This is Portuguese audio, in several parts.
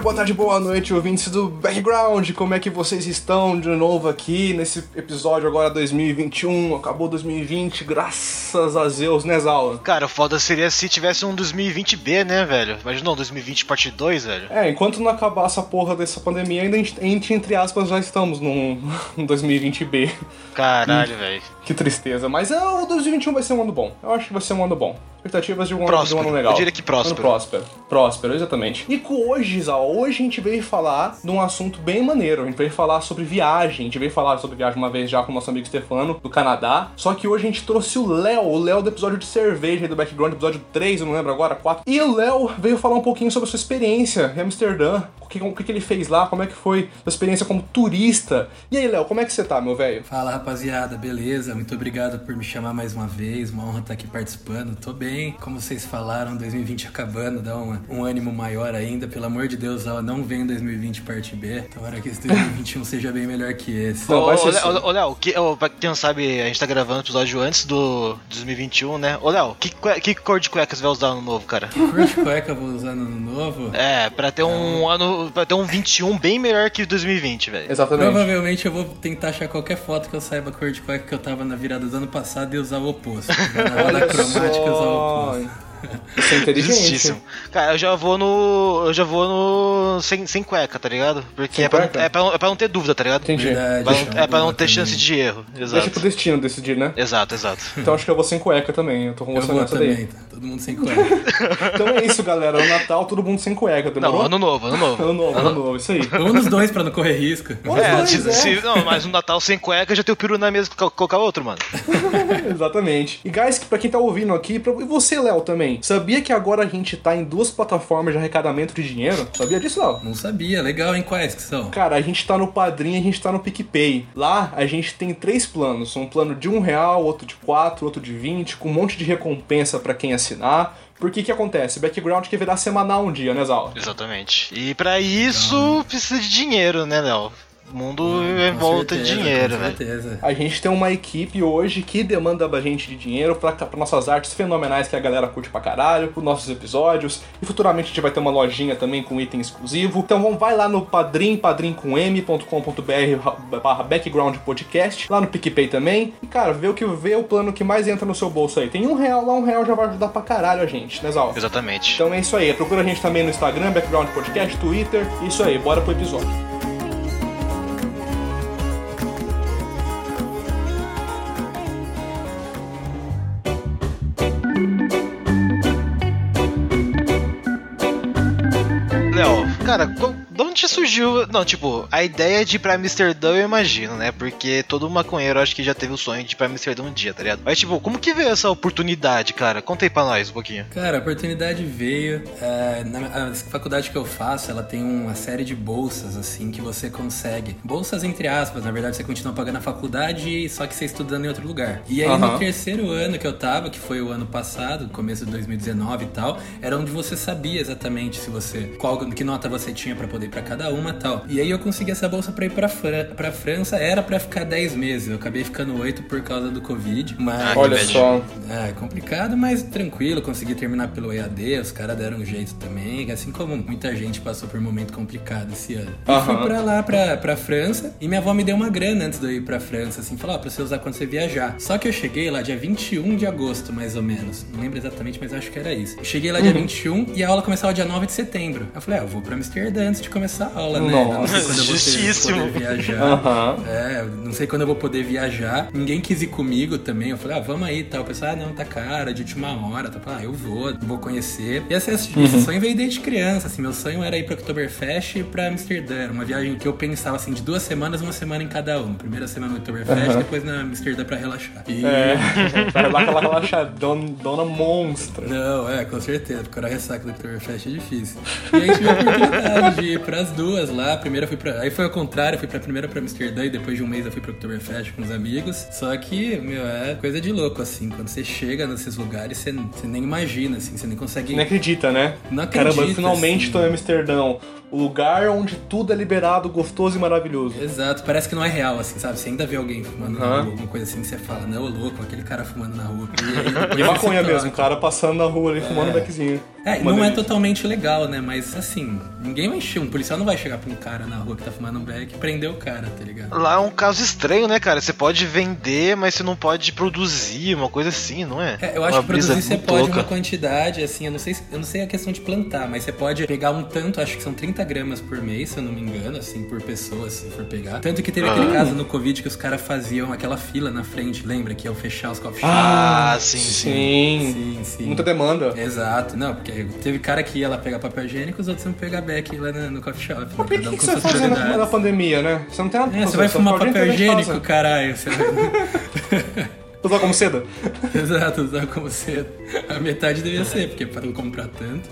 Dia, boa tarde, boa noite, ouvintes do Background. Como é que vocês estão de novo aqui nesse episódio agora 2021? Acabou 2020, graças a Deus, né, Zaula? Cara, o foda seria se tivesse um 2020B, né, velho? Imagina um 2020 parte 2, velho. É, enquanto não acabar essa porra dessa pandemia, ainda gente, entre aspas, já estamos num, num 2020B. Caralho, velho. Que tristeza. Mas é, o 2021 vai ser um ano bom. Eu acho que vai ser um ano bom. Expectativas de um, ano, de um ano legal. Eu diria que próspero. Ano próspero. Próspero, exatamente. E hoje, Zal, hoje a gente veio falar de um assunto bem maneiro. A gente veio falar sobre viagem. A gente veio falar sobre viagem uma vez já com o nosso amigo Stefano, do Canadá. Só que hoje a gente trouxe o Léo, o Léo do episódio de cerveja do Background, episódio 3, eu não lembro agora, 4. E o Léo veio falar um pouquinho sobre a sua experiência em Amsterdã. O que, o que ele fez lá, como é que foi a sua experiência como turista. E aí, Léo, como é que você tá, meu velho? Fala, rapaziada, beleza? Muito obrigado por me chamar mais uma vez. Uma honra estar aqui participando. Tô bem. Como vocês falaram, 2020 acabando, dá um, um ânimo maior ainda. Pelo amor de Deus, ó, não vem 2020 parte B. Tomara que esse 2021 seja bem melhor que esse. Não, ô, ô, ô, Léo, que, ô, pra quem não sabe, a gente tá gravando o episódio antes do 2021, né? Ô, Léo, que, que cor de cueca você vai usar no novo, cara? Que cor de cueca eu vou usar no novo? É, pra ter um ano. Pra ter um 21 bem melhor que 2020, velho. Exatamente. Provavelmente eu vou tentar achar qualquer foto que eu saiba a cor de cueca que eu tava na virada do ano passado e usar o oposto. Na cromática usar o oposto. Isso é inteligente. Cara, eu já vou no. Eu já vou no. Sem, sem cueca, tá ligado? Porque é pra, é, pra, é pra, não ter dúvida, tá ligado? Entendi. Verdade, pra não, é pra não ter chance de erro. Exato. Deixa pro destino decidir, né? Exato, exato. Então acho que eu vou sem cueca também. Eu tô com você nessa também, daí. tá? Todo mundo sem cueca. Então é isso, galera. O Natal, todo mundo sem cueca, demorou? Não, ano novo, ano novo. Ano novo, ano novo, isso aí. Vamos nos dois pra não correr risco. É, dois, se, é. se- não, mas no Natal sem cueca já tem o peru na mesa com colocar outro, mano. Exatamente. E guys, pra quem tá ouvindo aqui, pra... e você, Léo, também, sabia que agora a gente tá em duas plataformas de arrecadamento de dinheiro? Sabia disso, Léo? Não sabia, legal, hein? Quais que são? Cara, a gente tá no Padrim, a gente tá no PicPay. Lá a gente tem três planos. Um plano de um real, outro de quatro, outro de 20, com um monte de recompensa pra quem assinar. Porque que acontece? Background quer virar semanal um dia, né, Zal? Exatamente. E pra isso precisa de dinheiro, né, Léo? O mundo é volta de dinheiro, com velho. certeza. A gente tem uma equipe hoje que demanda da gente de dinheiro pra, pra nossas artes fenomenais que a galera curte pra caralho, pros nossos episódios. E futuramente a gente vai ter uma lojinha também com item exclusivo. Então vamos, vai lá no padrim, padrim com m.com.br barra background podcast, lá no PicPay também. E cara, vê o que vê o plano que mais entra no seu bolso aí. Tem um real lá, um real já vai ajudar pra caralho a gente, né, Zal? Exatamente. Então é isso aí. Procura a gente também no Instagram, Background Podcast, Twitter. Isso aí, bora pro episódio. Cara, qual- de onde surgiu. Não, tipo, a ideia de ir pra Amsterdã eu imagino, né? Porque todo maconheiro acho que já teve o sonho de ir pra Amsterdã um dia, tá ligado? Mas, tipo, como que veio essa oportunidade, cara? Conta aí pra nós um pouquinho. Cara, a oportunidade veio. é, na a faculdade que eu faço, ela tem uma série de bolsas, assim, que você consegue. Bolsas entre aspas, na verdade você continua pagando a faculdade, só que você estudando em outro lugar. E aí Aham. no terceiro ano que eu tava, que foi o ano passado, começo de 2019 e tal, era onde você sabia exatamente se você. qual que nota você tinha pra poder ir pra cada uma e tal. E aí eu consegui essa bolsa pra ir pra, Fran pra França, era pra ficar 10 meses. Eu acabei ficando 8 por causa do Covid. Mas. Ah, Olha só. É complicado, mas tranquilo, consegui terminar pelo EAD, os caras deram um jeito também, assim como muita gente passou por um momento complicado esse ano. E fui pra lá, pra, pra França, e minha avó me deu uma grana antes de eu ir pra França, assim, falou, ó, pra você usar quando você viajar. Só que eu cheguei lá dia 21 de agosto, mais ou menos. Não lembro exatamente, mas acho que era isso. Eu cheguei lá dia 21 e a aula começava dia 9 de setembro. Eu falei, ah, eu vou pra Amsterdã antes de começar a aula, né? Nossa. Não sei quando eu vou ter- Justíssimo. poder viajar. Aham. É, não sei quando eu vou poder viajar. Ninguém quis ir comigo também. Eu falei, ah, vamos aí e tal. O pessoal, ah, não, tá cara, de última hora. Tá, ah, eu vou, vou conhecer. E esse, esse Uhum. sonho veio desde criança, assim. Meu sonho era ir pra Oktoberfest e pra Amsterdã. Era uma viagem que eu pensava, assim, de duas semanas, uma semana em cada uma. Primeira semana no Oktoberfest, depois na Amsterdã pra relaxar. E... É, vai lá aquela relaxadona dona monstra. Não, é, com certeza, porque a ressaca do Oktoberfest é difícil. E aí tive a oportunidade de ir pras duas lá. A primeira fui pra. Aí foi ao contrário, fui pra primeira pra Amsterdã e depois de um mês eu fui pro Oktoberfest com os amigos. Só que, meu, é coisa de louco, assim. Quando você chega nesses lugares, você, você nem imagina, assim, você nem consegue. Nem acredita, né? Não Caramba, acredita, finalmente assim. tô em Amsterdão. O lugar onde tudo é liberado, gostoso e maravilhoso. Exato, parece que não é real, assim, sabe? Você ainda vê alguém fumando na Aham. rua, alguma coisa assim, você fala, não, ô louco, aquele cara fumando na rua. E, aí, E maconha mesmo, o cara passando na rua ali fumando um beckzinho. É, Uma não é delícia. totalmente legal, né? Mas assim, ninguém vai encher. Um policial não vai chegar pra um cara na rua que tá fumando um beck e prender o cara, tá ligado? Lá é um caso estranho, né, cara? Você pode vender, mas você não pode produzir, uma coisa assim, não é? É, eu acho Uma que produzir você pode louca. uma quantidade, assim, eu não sei, se- eu não sei a questão de plantar, mas você pode pegar um tanto, acho que são 30 gramas por mês, se eu não me engano, assim, por pessoa, se for pegar. Tanto que teve Ah. aquele caso no Covid que os caras faziam aquela fila na frente, lembra? Que ia fechar os coffee shops. Ah, sim, sim. Sim. sim. Muita demanda. Exato, não, porque teve cara que ia lá pegar papel higiênico, os outros iam pegar back lá no, no coffee shop. né? Mas por que, que com você vai fazer na, na pandemia, né? Você não tem nada pra É, fazer. você vai fumar papel higiênico, caralho. Você... Usar como seda? Exato, usar como cedo. A metade devia ser, porque para não comprar tanto.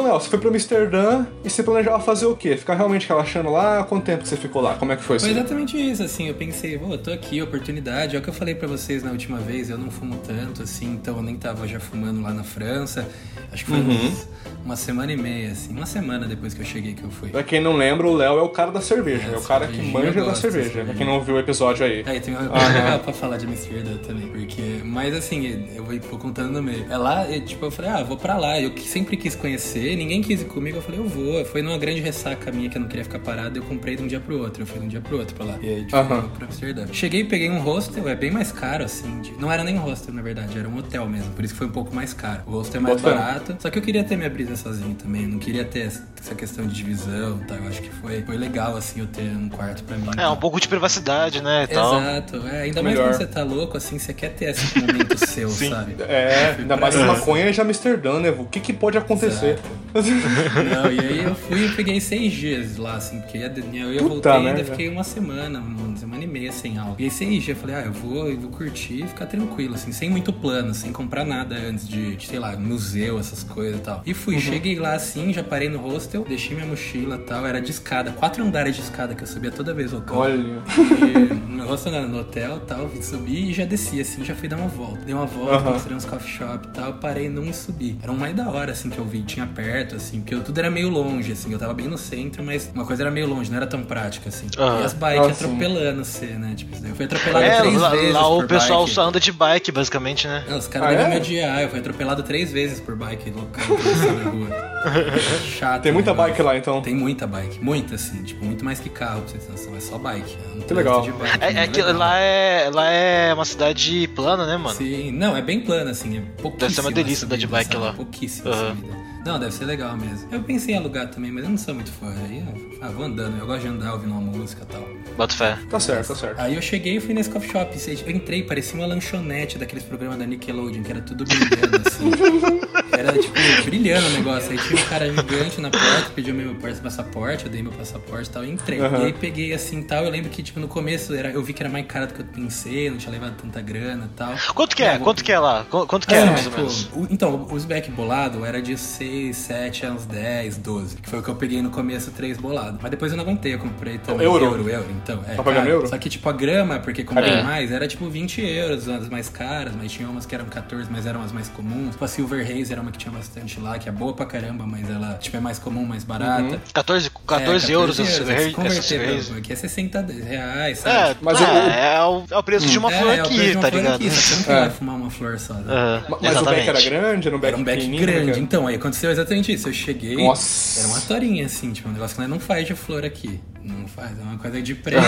Então, Léo, você foi pra Amsterdã e você planejava fazer o quê? Ficar realmente relaxando lá? Quanto tempo que você ficou lá? Como é que foi isso? Foi exatamente isso, assim, eu pensei, pô, eu tô aqui, oportunidade, é o que eu falei pra vocês na última vez, eu não fumo tanto, assim, então eu nem tava já fumando lá na França, acho que foi Uhum. uns- uma semana e meia, assim, uma semana depois que eu cheguei que eu fui. Pra quem não lembra, o Léo é o cara da cerveja. É, É, o cara que manja da cerveja. cerveja. Pra quem não viu o episódio aí. Aí tem uma legal pra falar de Amsterdã também, porque. Mas assim, eu vou, vou contando no meio. É lá, eu, tipo, eu falei, ah, vou pra lá. Eu sempre quis conhecer, ninguém quis ir comigo. Eu falei, eu vou. Foi numa grande ressaca minha que eu não queria ficar parado. Eu comprei de um dia pro outro. Eu fui de um dia pro outro pra lá. E aí, tipo, fui pra Amsterdã. Cheguei e peguei um hostel, é bem mais caro, assim. de- Não era nem um hostel, na verdade, era um hotel mesmo. Por isso que foi um pouco mais caro. O hostel é mais barato. Só que eu queria ter minha brisa sozinho também. Não queria ter essa questão de divisão e tal. Eu acho que foi, foi legal, assim, eu ter um quarto pra mim. É, tal. um pouco de privacidade, né, e tal. Exato, é, ainda mais Melhor. quando você tá louco, assim, você quer ter esse momento seu, sabe? É, ainda mais maconhas de Amsterdã, né? O que, que pode acontecer? Não, e aí eu fui e peguei seis dias lá, assim, porque eu, eu voltei e ainda fiquei uma semana, uma semana e meia sem aula. Peguei seis dias, falei, ah, eu vou, eu vou curtir e ficar tranquilo, assim, sem muito plano, sem comprar nada antes de, de, sei lá, museu, essas coisas e tal. E fui, Uhum. cheguei lá assim, já parei no hostel, deixei minha mochila e tal, era de escada, quatro andares de escada que eu subia toda vez campo. Olha. E no hostel, não, no hotel e tal, subi e já desci, assim, já fui dar uma volta. Dei uma volta, Aham. mostrei uns coffee shop e tal, parei num e subi. Era um mais da hora, assim, que eu vi, tinha perto, assim, porque tudo era meio longe, assim, eu tava bem no centro, mas uma coisa era meio longe, não era tão prática, assim. Aham. E as bikes Ah, atropelando você, né, tipo, eu fui atropelado É, três lá, vezes lá o pessoal bike. só anda de bike, basicamente, né? Não, os caras Ah, devem é? me odiar, eu fui atropelado três vezes por bike local, atravessando a rua. Chato. Tem muita né, bike lá, então. Tem muita bike, muita, assim, tipo, muito mais que carro, pra vocês terem noção, é só bike. É um Que legal. bike, É, é muito que legal. lá é, lá é uma cidade plana, né, mano? Sim, não, é bem plano, assim, é pouquíssimo. Deve ser uma delícia andar de bike lá. Pouquíssimo Aham. subida. Não, deve ser legal mesmo. Eu pensei em alugar também, mas eu não sou muito fã. Aí, eu- ah, vou andando, eu gosto de andar ouvindo uma música e tal. Bota fé. Tá certo, tá certo. Aí eu cheguei e fui nesse coffee shop. Eu entrei, parecia uma lanchonete daqueles programas da Nickelodeon, que era tudo brilhando, assim. Era, tipo, brilhando o negócio. Aí tinha um cara gigante na porta, pediu meu passaporte, eu dei meu passaporte e tal, e entrei. Aham. E aí peguei assim e tal. Eu lembro que, tipo, no começo era, eu vi que era mais caro do que eu pensei, não tinha levado tanta grana e tal. Quanto que é? Eu- Quanto que é lá? Qu- Quanto que é, É, mais ou tipo, menos? o- então, os back bolado era de 6, 7 a uns 10, 12. Que foi o que eu peguei no começo, 3 bolado. Mas depois eu não aguentei, eu comprei também Euro? euro, euro. Então, é. Tá pagando euro? Só que, tipo, a grama, porque comprei É. mais, era tipo 20 euros, as mais caras, mas tinha umas que eram 14, mas eram as mais comuns. Tipo, a Silver Haze era uma que tinha bastante lá, que é boa pra caramba, mas ela, tipo, é mais comum, mais barata. 14, 14 euros é, essa euros. Se Silver converter essa Silver Haze. Aqui é 60 reais, sabe? É, Mas é, o- é, o, é o preço de uma É, flor é o preço aqui, tá ligado? aqui, Você não É. vai fumar uma flor só, né? Mas o back era grande? Era um back Era um back pequenininho? grande. É Então, aí aconteceu exatamente isso. Eu cheguei. Nossa. Era uma torinha, assim, tipo, um negócio que nós não faz de flor aqui. Não faz, é uma coisa de preço.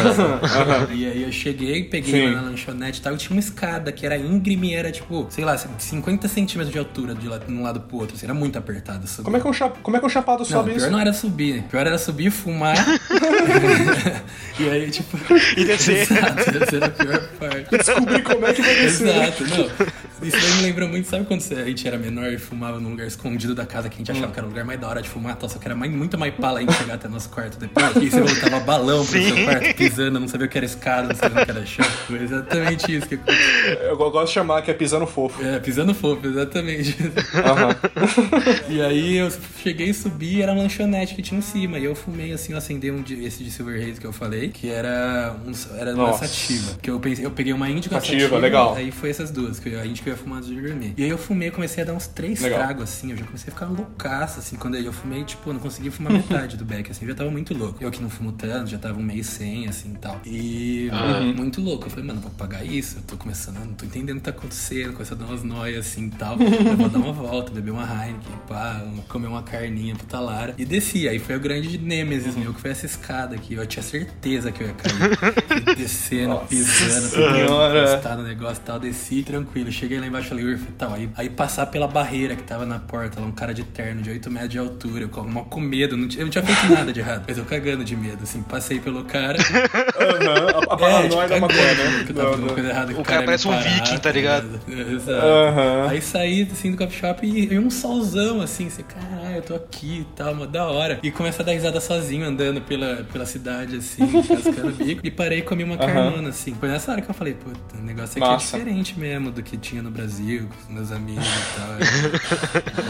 e aí eu cheguei, peguei Sim. na lanchonete e tal, e tinha uma escada que era íngreme, era tipo, sei lá, 50 centímetros de altura de lá- de um lado pro outro. Assim, era muito apertado. subir. Como é que um, chap... Como é que um chapado Não, sobe pior isso? não era subir? Pior era subir e fumar. e aí, tipo. E descer. Exato, era a pior parte. Descobrir como é que vai descer. Exato, não. Isso daí me lembra muito, sabe quando a gente era menor e fumava num lugar escondido da casa que a gente achava que era o lugar mais da hora de fumar, tal, só que era mais, muito mais pala ainda chegar até nosso quarto depois. E você voltava balão pro seu quarto, pisando, não sabia o que era escada, não sabia o que era chão. Foi exatamente isso que Eu gosto de chamar que é pisando fofo. é, pisando fofo, exatamente. Aham. E aí eu cheguei e subi e era uma lanchonete que tinha em cima. E eu fumei assim, eu acendi um de, esse de Silver Haze que eu falei, que era, um, era uma Nossa. sativa. Que eu pensei, eu peguei uma índica Sativa, legal. Aí foi essas duas. Que a índica eu ia fumar antes de dormir. E aí eu fumei, comecei a dar uns três Legal. tragos, assim, eu já comecei a ficar loucaço, assim, quando eu fumei, tipo, eu não consegui fumar metade do beck, assim, eu já tava muito louco. Eu que não fumo tanto, já tava um mês sem, assim, e tal. E muito louco. Eu falei, mano, vou pagar isso, eu tô começando, não tô entendendo o que tá acontecendo, começando a dar umas noias, assim, e tal. Eu vou dar uma volta, beber uma Heineken, pá, comer uma carninha puta Lara. E desci, aí foi o grande nêmesis meu, que foi essa escada aqui. Eu tinha certeza que eu ia cair. Descendo, Nossa pisando, Senhora. encostar no negócio e tal, desci tranquilo. Cheguei lá embaixo ali, falei, tal. Aí, aí passar pela barreira que tava na porta, lá um cara de terno de 8 metros de altura, eu com, mó com medo, não tinha- eu não tinha feito nada de errado, mas eu cagando de medo, assim, passei pelo cara. Aham, a, a É, paranoia tipo, da maconha, cagando, né? que eu tava Não, não. coisa errada, que O cara me parece um parar, viking, tá ligado? Exato. Aham. Aí saí assim do coffee shop e, e um solzão assim, você, caralho, eu tô aqui e tal, mó da hora. E começa a dar risada sozinho andando pela, pela cidade assim, cascando o bico. E parei e comi uma carnona assim. Foi nessa hora que eu falei, puta, o negócio aqui Massa. é diferente mesmo do que tinha no Brasil, com os meus amigos e tal.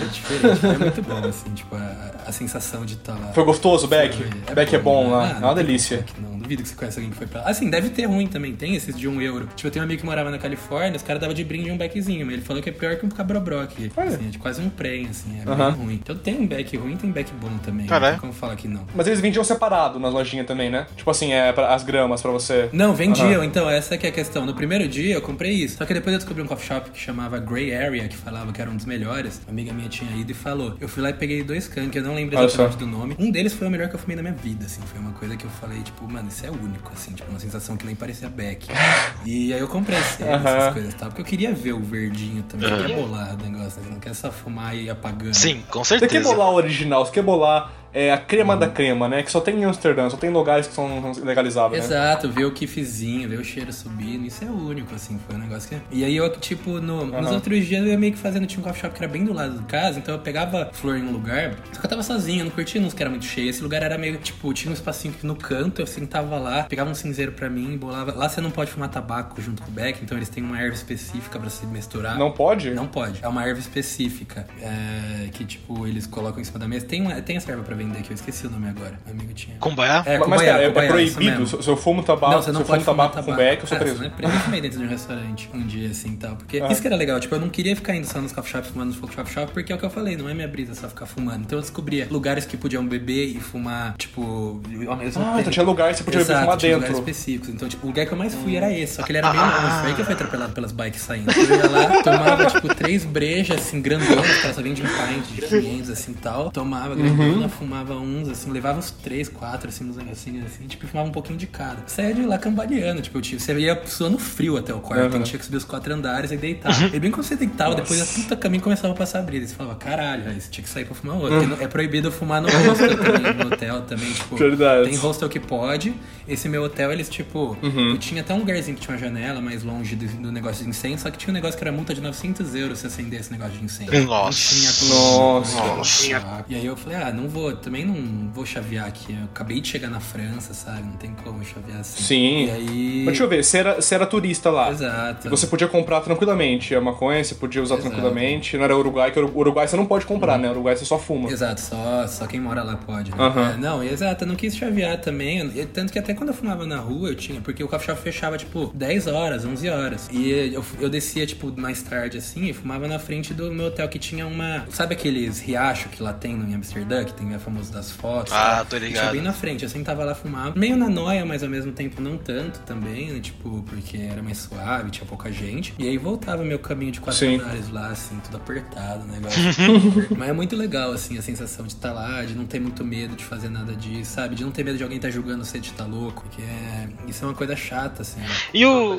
É, é diferente, é muito bom assim, tipo, a, a sensação de estar lá. Foi gostoso, Beck? Foi, Beck é bom né? lá, Ah, é uma delícia. Beck, Não, duvido que você conhece alguém que foi pra lá. Assim, deve ter ruim também, tem esses de um euro. Tipo, eu tenho um amigo que morava na Califórnia, os caras davam de brinde um beckzinho, mas ele falou que é pior que um cabrobrock. Olha. Assim, é de quase um prem, assim, é Aham. bem ruim. Então tem um beck ruim, tem beck bom também. Caralho. Tem como falar que não. Mas eles vendiam separado nas lojinhas também, né? Tipo assim, é pra- as gramas pra você. Não, vendiam, Aham. então, essa que é a questão. No primeiro dia eu comprei isso. Só que depois eu descobri um coffee shop que chamava Grey Area, que falava que era um dos melhores. Uma amiga minha tinha ido e falou. Eu fui lá e peguei dois can, que eu não lembro exatamente do nome. Um deles foi o melhor que eu fumei na minha vida, assim. Foi uma coisa que eu falei, tipo, mano, isso é único, assim. Tipo, uma sensação que nem parecia Beck. E aí eu comprei sério, Aham. essas coisas e tal. Porque eu queria ver o verdinho também. Eu queria bolar o negócio, né? Não quer só fumar e ir apagando. Sim, com Você quer certeza. bolar o original, você quer bolar é, a crema Uhum. da crema, né? Que só tem em Amsterdã, só tem lugares que são legalizáveis, né? Exato, ver o kiffzinho, ver o cheiro subindo, isso é único, assim, foi um negócio que... E aí eu, tipo, no- nos Aham. outros dias eu ia meio que fazendo, tinha um coffee shop que era bem do lado de casa, então eu pegava flor em um lugar, só que eu tava sozinho, eu não curtia uns que era muito cheio, esse lugar era meio, tipo, tinha um espacinho aqui no canto, eu sentava lá, pegava um cinzeiro pra mim, bolava... Lá você não pode fumar tabaco junto com o beck, então eles têm uma erva específica pra se misturar. Não pode? Não pode. É uma erva específica é, que, tipo, eles colocam em cima da mesa. Tem, uma, tem essa erva pra vender que eu esqueci o nome agora. Meu amigo tinha. Cumbaiá? É, Mas, Kumbaya, cara, é, é proibido. Se eu fumo tabaco, Não, você não se eu pode fumo tabaco com tabaco. beck, eu sou Ah, preso. Você não é proibido comer dentro de um restaurante um dia assim e tal. Porque isso que era legal, tipo, eu não queria ficar indo só nos coffee shops fumando nos coffee shop, porque é o que eu falei, não é minha brisa só ficar fumando. Então eu descobria lugares que podiam beber e fumar, tipo, ao mesmo Ah, tempo. então tinha lugar que você podia beber e Exato, fumar tinha dentro. lugares específicos. Então, tipo, o lugar que eu mais fui era esse, só que ele era meio longe. Foi aí que eu fui atropelado pelas bikes saindo. Eu ia lá, tomava, tipo, três brejas, assim, grandonas, que elas só vendem um pint de 500, assim, tal. Tomava grandona, fumava uns, assim, levava uns três, quatro, assim, uns negocinhos, assim, tipo, fumava um pouquinho de cada. Saía de lá cambaleando, tipo, eu tinha, você ia suando frio até o quarto, Uhum. tinha que subir os quatro andares e deitar. E bem quando você deitava, depois a puta caminho começava a passar a brisa. Você falava, caralho, aí você tinha que sair pra fumar outro. Não- É proibido fumar no hostel também, no hotel também, tipo. Verdade. Tem hostel que pode. Esse meu hotel, eles, tipo. Eu tinha até um lugarzinho que tinha uma janela mais longe do, do negócio de incêndio, só que tinha um negócio que era multa de 900 euros se acender esse negócio de incêndio. Nossa. Nossa. Nossa. E aí eu falei, ah, não vou, também não vou chavear aqui. Eu acabei de chegar na França, sabe? Não tem como chavear assim. Sim. E aí. Mas deixa eu ver, você era, você era turista lá. Exato. E Você podia comprar tranquilamente a maconha, você podia usar Exato. tranquilamente. Não era Uruguai, que o Uruguai você não pode comprar, né? Uruguai você só fuma. Exato, só, só quem mora lá pode, né? É, não, exato, eu não quis chavear também. eu- Tanto que até quando eu fumava na rua, eu tinha. Porque o shop fechava, tipo, 10 horas, 11 horas. E eu, eu descia, tipo, mais tarde, assim, e fumava na frente do meu hotel, que tinha uma. Sabe aqueles riachos que lá tem em Amsterdã, que tem a famosa das fotos? Ah, tal? tô E Tinha ligado. bem na frente. Eu sentava lá, fumava. Meio na noia, mas ao mesmo tempo não tanto também, né? Tipo, porque era mais suave, tinha pouca gente. E aí voltava meu caminho de quatro andares lá, assim, tudo apertado, negócio. Mas é muito legal, assim, a sensação de estar lá, de não ter muito medo de fazer nada disso, sabe? De não ter medo de alguém estar julgando você de estar louco. Porque é... isso é uma coisa chata, assim. E o.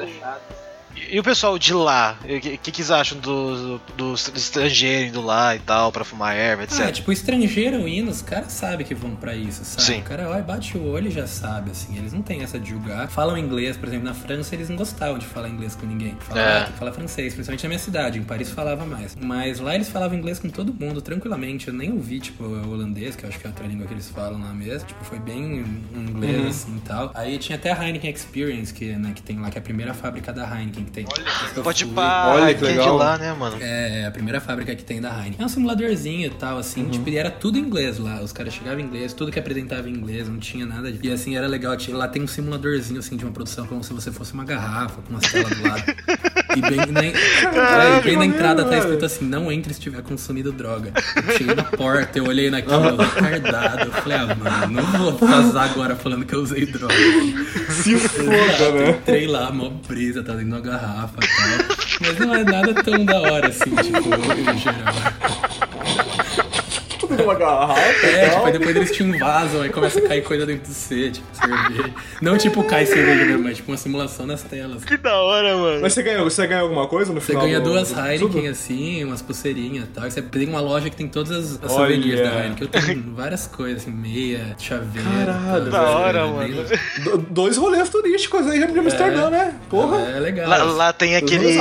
E o pessoal de lá, o que, que que eles acham dos do, do estrangeiro indo lá e tal, pra fumar erva, etc? Ah, tipo, estrangeiro indo, os caras sabem que vão pra isso, sabe? Sim. O cara olha, bate o olho e já sabe, assim. Eles não têm essa de julgar. Falam inglês, por exemplo, na França eles não gostavam de falar inglês com ninguém. Falavam, É. falar francês, principalmente na minha cidade. Em Paris falava mais. Mas lá eles falavam inglês com todo mundo, tranquilamente. Eu nem ouvi, tipo, holandês, que eu acho que é outra língua que eles falam lá mesmo. Tipo, foi bem inglês, Uhum. assim, e tal. Aí tinha até a Heineken Experience, que, né, que tem lá, que é a primeira fábrica da Heineken que tem. Eu Pode pá, Olha que que é de legal. lá, né, mano? é, a primeira fábrica que tem da Heineken. É um simuladorzinho e tal, assim, tipo, e era tudo em inglês lá. Os caras chegavam em inglês, tudo que apresentava em inglês, não tinha nada de... E assim, era legal. tinha- Lá tem um simuladorzinho, assim, de uma produção, como se você fosse uma garrafa, com uma tela do lado. E bem, na, é, bem na entrada tá escrito assim, não entre se tiver consumido droga. Eu cheguei na porta, eu olhei naquilo, retardado. Eu falei, ah, mano, não vou vazar agora falando que eu usei droga. Se foda, Exato, né? Entrei lá, mó brisa, tá dentro de uma garrafa e tal. Mas não é nada tão da hora assim, tipo, em geral. Tudo numa garrafa e É, tipo, aí depois eles te invasam, aí começa a cair coisa dentro do C, tipo, cerveja. Não tipo cai cerveja mesmo, mas tipo uma simulação nas telas. Que da hora, mano. Mas você ganha, você ganha alguma coisa no Você final? ganha do- duas do- Heineken tudo? assim, umas pulseirinhas e tal. E você tem uma loja que tem todas as, as souvenirs da Heineken. Eu tenho várias coisas, assim, meia, chaveiro. Caralho, tal, Da hora, é bem- mano. Do- dois rolês turísticos aí de Amsterdã, né? Porra. É legal. Lá, lá tem aquele.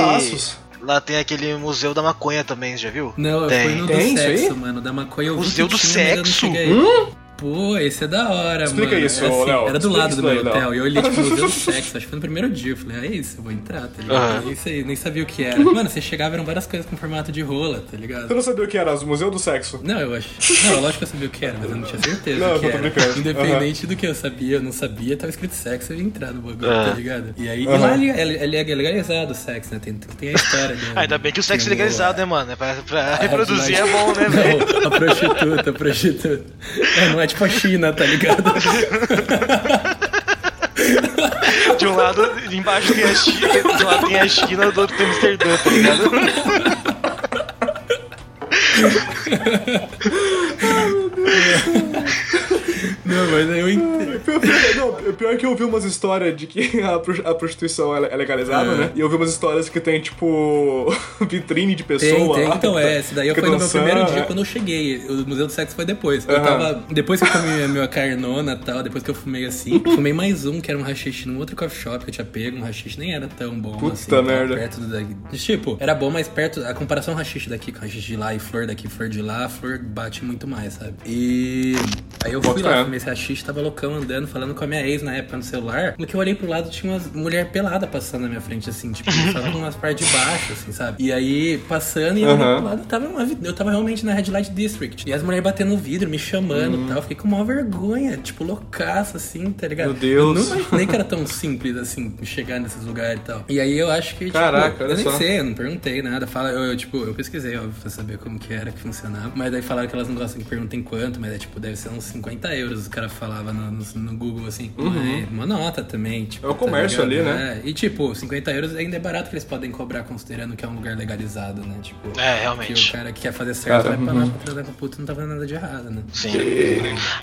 Lá tem aquele museu da maconha também, você já viu? Não, eu tem. fui no Tem do isso aí? sexo, mano. Da maconha eu vi Museu do tinha, mas eu não sexo? cheguei. Pô, esse é da hora, Explica mano. isso, era, assim, Léo. era do Explica lado do meu Léo. hotel. E eu olhei, tipo, museu do sexo. Acho que foi no primeiro dia. Eu falei, ah, é isso, eu vou entrar, tá ligado? Aham. É isso aí, nem sabia o que era. Mano, você chegava, eram várias coisas com formato de rola, tá ligado? Você não sabia o que era? O Museu do Sexo. Não, eu acho. Não, lógico que eu sabia o que era, mas eu não tinha certeza Não, o que eu tô era. brincando. Independente do que eu sabia, eu não sabia, tava escrito sexo, eu ia entrar no bagulho, Ah. tá ligado? E aí, e lá ele, é legalizado o sexo, né? Tem, tem a história dele. Ah, ainda bem que o sexo é legalizado, né, mano? É pra, pra a reproduzir é bom, né, velho? Não, a prostituta, a prostituta. É, não é tipo a China, tá ligado? De um lado, embaixo tem a China, de um lado tem a China, do outro tem Amsterdã, tá ligado? Não, mas eu entendo. Pior, pior- pior que eu ouvi umas histórias de que a, pro- a prostituição é legalizada, É. né? E eu ouvi umas histórias que tem, tipo, vitrine de Tem, pessoa. tem, lá, então é, tá- esse daí foi no meu primeiro dia né? quando eu cheguei. O Museu do Sexo foi depois. Eu Aham. tava. Depois que eu comi a minha carnona e tal, depois que eu fumei assim, fumei mais um, que era um rachixe num outro coffee shop que eu tinha pego. Um rachixe nem era tão bom Puta assim. tava merda. Perto do daqui. Tipo, era bom, mas perto. A comparação rachixe daqui com rachixe de lá e flor daqui, flor de lá, flor bate muito mais, sabe? E. Aí eu fui Bota lá, fumei esse rachixe, tava loucão andando, falando com a minha ex na época no celular. No que eu olhei pro lado, tinha umas mulher pelada passando na minha frente, assim, tipo, só com umas partes de baixo, assim, sabe? E aí, passando, e eu olhei pro lado, eu tava, uma eu tava realmente na Red Light District. E as mulheres batendo no vidro, me chamando Uhum. e tal. Fiquei com maior vergonha, tipo, loucaço, assim, tá ligado? Meu Deus. Eu não imaginei que era tão simples, assim, chegar nesses lugares e tal. E aí eu acho que, tipo, Caraca, olha eu nem só. sei, eu não perguntei nada. Fala, eu, eu, tipo, eu pesquisei, óbvio, pra saber como que era, que funcionava. Mas daí falaram que elas não gostam que perguntem quanto, mas é tipo, deve ser uns 50 euros, os caras falavam no, no, no Google, assim. Mas uma nota também, tipo. É o comércio ligado? ali, né? É, E tipo, 50 euros ainda é barato que eles podem cobrar, considerando que é um lugar legalizado, né? Tipo. É, Que realmente. o cara que quer fazer certo Cara, vai pra lá pra puta não tá fazendo nada de errado, né? Sim.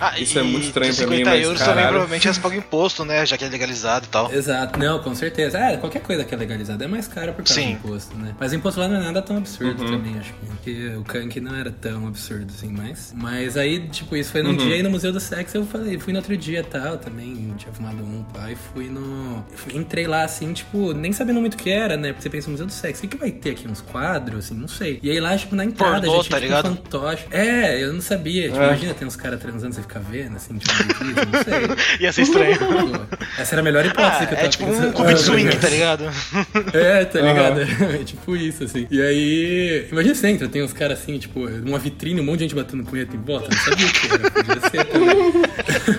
Ah, Isso e é muito estranho pra mim, 50 mas, euros caralho. também provavelmente elas pagam imposto, né? Já que é legalizado e tal. Exato, não, com certeza. É, qualquer coisa que é legalizada é mais cara por causa Sim. do imposto, né? Mas o imposto lá não é nada tão absurdo Uhum. também, acho que. Porque o Kank não era tão absurdo assim, mas. Mas aí, tipo, isso foi num Uhum. dia e no Museu do Sexo eu falei, fui no outro dia e tal, também tinha fumado um pai, fui no. fui- entrei lá assim, tipo, nem sabendo muito o que era, né? Porque você pensa, Museu do Sexo, o que, que vai ter aqui? Uns quadros, assim, não sei. E aí lá, tipo, na entrada, Pornô, já tinha tá tipo, ligado? um fantoche. É, eu não sabia. Tipo, É. imagina, tem uns caras transando, você fica vendo, assim, tipo, não sei. Ia ser estranho. Essa era a melhor hipótese Ah, que eu é tava tipo pensando. um clube de swing, tá ligado? É, tá ligado? É tipo isso, assim. E aí, imagina você entra, tem uns caras assim, tipo, numa vitrine, um monte de gente batendo punheta em volta. Não sabia o que era, podia ser também.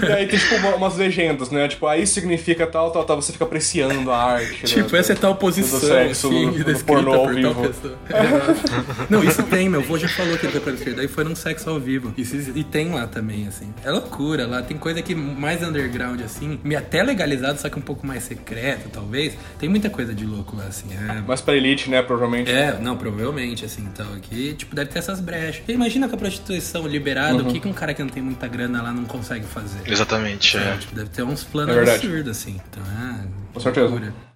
E aí tem, tipo, uma- umas legendas, né? Tipo, aí significa tal, tal, tal. Você fica apreciando a arte. Tipo, né? essa é tal posição, do sexo, assim, no- no descrita pornô ao por tal vivo. pessoa. Não, isso tem, meu avô já falou que ele foi pra esquerda, daí foi num sexo ao vivo. Isso, e tem lá também, assim. É loucura, lá tem coisa que mais underground, assim, me até legalizado, só que um pouco mais secreto, talvez. Tem muita coisa de louco lá, assim. É, Mas pra elite, né? Provavelmente. É, não, provavelmente, assim, então aqui, tipo, deve ter essas brechas. E imagina com a prostituição liberada, Uhum. o que, que um cara que não tem muita grana lá não consegue fazer? Exatamente, é. Tipo, deve ter uns planos É absurdos, assim. Então, é. Com certeza. loucura.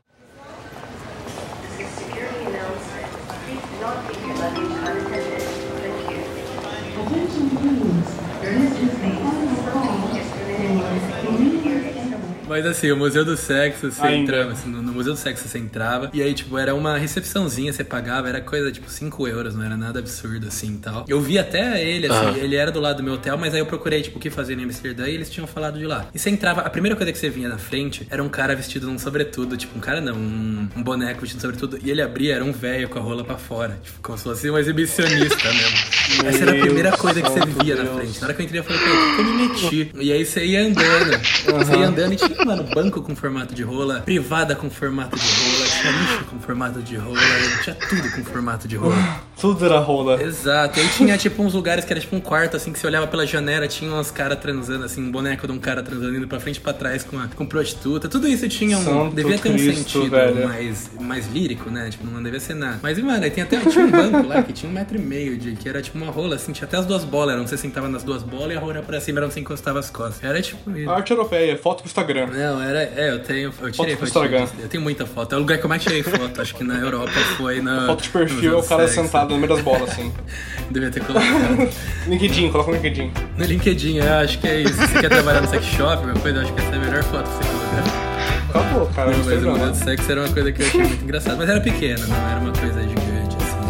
Mas assim, o Museu do Sexo, você Ainda. entrava, assim, no, no Museu do Sexo você entrava, e aí, tipo, era uma recepçãozinha, você pagava, era coisa, tipo, 5 euros, não era nada absurdo, assim, e tal. Eu vi até ele, assim, Aham. ele era do lado do meu hotel, mas aí eu procurei, tipo, o que fazer em Amsterdã, e eles tinham falado de lá. E você entrava, a primeira coisa que você vinha na frente era um cara vestido num sobretudo, tipo, um cara não, um, um boneco vestido num sobretudo, e ele abria, era um velho com a rola pra fora, tipo, como se fosse um exibicionista mesmo. Essa era a primeira coisa que você via na Deus. frente. Na hora que eu entrei, eu falei, pô, o que que eu me meti? E aí você ia andando, você ia andando e tinha Mano, banco com formato de rola, privada com formato de rola, lixo com formato de rola, tinha tudo com formato de rola. Tudo era rola. Exato. E aí tinha tipo uns lugares que era tipo um quarto, assim, que você olhava pela janela, tinha uns caras transando, assim, um boneco de um cara transando indo pra frente e pra trás com, a, com prostituta. Tudo isso tinha um. Santo devia ter um Cristo, sentido velho. mais, mais lírico, né? Tipo, não devia ser nada. Mas, mano, aí tem até tinha um banco lá que tinha um metro e meio de que era tipo uma rola, assim, tinha até as duas bolas. Era onde você sentava nas duas bolas e a rola era pra cima, era onde você encostava as costas. Era tipo isso. Arte europeia, foto pro Instagram. Não, era. É, eu tenho. Eu tirei pro foto. Instagram. Eu tenho muita foto. É o lugar que eu mais tirei foto. Acho que na Europa foi na. Foto de perfil é o cara anos no meio das bolas, assim. Devia ter colocado. LinkedIn, coloca no LinkedIn. No LinkedIn, eu acho que é isso. Se você quer trabalhar no sex shop, alguma coisa, eu acho que essa é a melhor foto que você colocar. Acabou, cara. Não, mas o modelo de sexo era uma coisa que eu achei muito engraçada. Mas era pequena, não era uma coisa gigante, assim.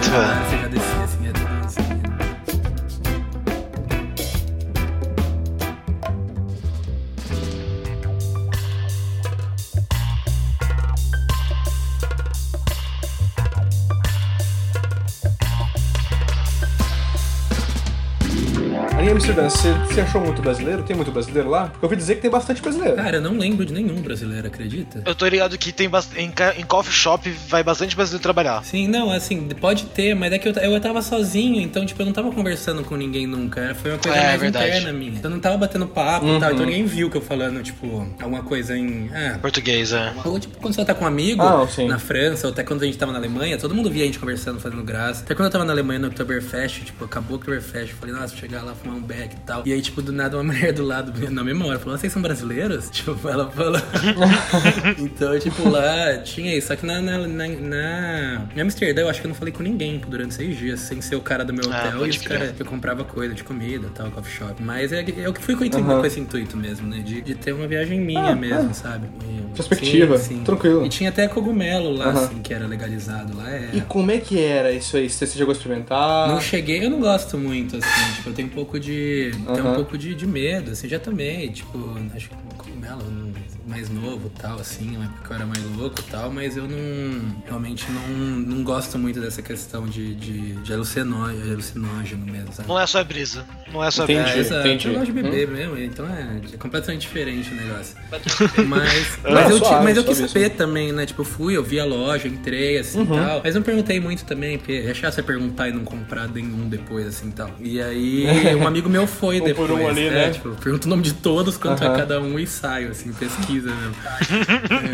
Tipo, era você já descia, Aí, Amsterdã, você, você achou muito brasileiro? Tem muito brasileiro lá? Porque eu ouvi dizer que tem bastante brasileiro. Cara, eu não lembro de nenhum brasileiro, acredita? Eu tô ligado que tem bast... em, em coffee shop vai bastante brasileiro trabalhar. Sim, não, assim, pode ter, mas é que eu, eu tava sozinho, então, tipo, eu não tava conversando com ninguém nunca. Foi uma coisa É, mais verdade. interna minha. Eu não tava batendo papo e tal, então ninguém viu que eu falando, tipo, alguma coisa em. Ah, Português, é. Ou tipo, quando você tá com um amigo Ah, na França, ou até quando a gente tava na Alemanha, todo mundo via a gente conversando, fazendo graça. Até quando eu tava na Alemanha no Oktoberfest, tipo, acabou o Oktoberfest, eu falei, nossa, vou chegar lá, fumar um beck e tal. E aí, tipo, do nada, uma mulher do lado, na mesma hora, falou, vocês são brasileiros? Tipo, ela falou. então, tipo, lá tinha isso. Só que na, na, na, na- em Amsterdã, eu acho que eu não falei com ninguém durante seis dias, sem ser o cara do meu Ah, hotel e pode os caras que eu comprava coisa de comida tal, coffee shop. Mas é, eu que fui com, esse- Aham. com esse intuito mesmo, né? De, de ter uma viagem minha mesmo, sabe? E- Perspectiva, Sim, sim. tranquilo. E tinha até cogumelo lá, Aham. assim, que era legalizado lá. É. E como é que era isso aí? Você chegou a experimentar? Não cheguei, eu não gosto muito, assim, tipo, eu tenho um pouco de. Tenho um Aham. pouco de, de medo, assim, já tomei, tipo, acho que cogumelo um mais novo tal, assim, uma época que eu era mais louco e tal, mas eu não. Realmente não, não gosto muito dessa questão de, de, de alucinó- de alucinógeno mesmo, sabe? Não é só brisa. Não é só Entendi. brisa. É, entendi. Eu gosto de beber mesmo, então é, é completamente diferente o negócio. Mas, Não, mas, eu, suave, mas eu quis saber também, né? Tipo, eu fui, eu vi a loja, entrei, assim e tal. Mas não perguntei muito também, porque é chato você perguntar e não comprar nenhum depois, assim e tal. E aí, um amigo meu foi Um por depois. um ali, é, né? Tipo, pergunto o nome de todos, quanto é Aham. cada um e saio, assim, pesquisa mesmo.